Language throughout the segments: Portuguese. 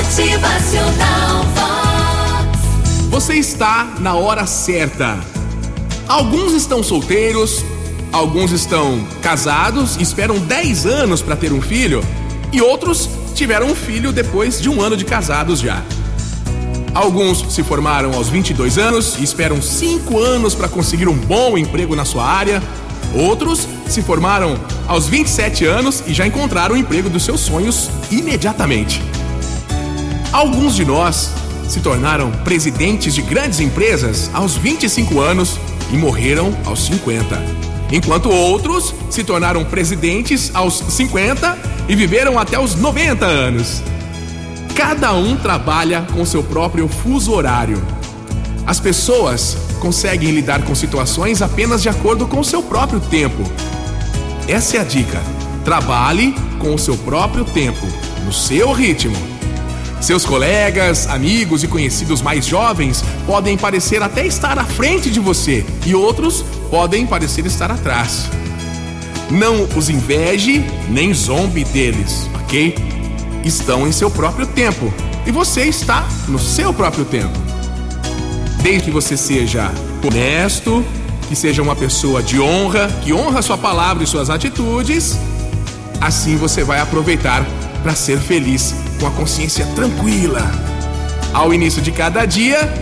Motivacional Vox. Você está na hora certa. Alguns estão solteiros, alguns estão casados esperam 10 anos para ter um filho, e outros tiveram um filho depois de um ano de casados já. Alguns se formaram aos 22 anos e esperam 5 anos para conseguir um bom emprego na sua área. Outros se formaram aos 27 anos e já encontraram o emprego dos seus sonhos imediatamente. Alguns de nós se tornaram presidentes de grandes empresas aos 25 anos e morreram aos 50. Enquanto outros se tornaram presidentes aos 50 e viveram até os 90 anos. Cada um trabalha com seu próprio fuso horário. As pessoas conseguem lidar com situações apenas de acordo com o seu próprio tempo. Essa é a dica. Trabalhe com o seu próprio tempo, no seu ritmo. Seus colegas, amigos e conhecidos mais jovens podem parecer até estar à frente de você e outros podem parecer estar atrás. Não os inveje nem zombe deles, ok? Estão em seu próprio tempo e você está no seu próprio tempo. Desde que você seja honesto, que seja uma pessoa de honra, que honra sua palavra e suas atitudes, assim você vai aproveitar para ser feliz com a consciência tranquila. Ao início de cada dia,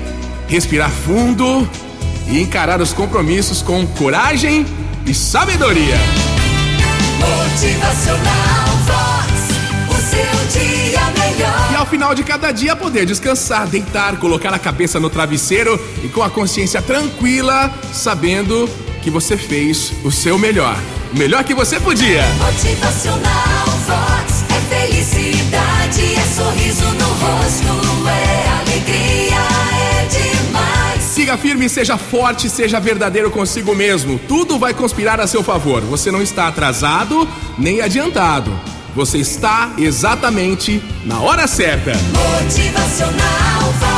respirar fundo e encarar os compromissos com coragem e sabedoria. Motivacional Vox. O seu dia melhor. E ao final de cada dia, poder descansar, deitar, colocar a cabeça no travesseiro e com a consciência tranquila, sabendo que você fez o seu melhor. O melhor que você podia. Motivacional firme, seja forte, seja verdadeiro consigo mesmo. Tudo vai conspirar a seu favor. Você não está atrasado nem adiantado. Você está exatamente na hora certa. Motivacional.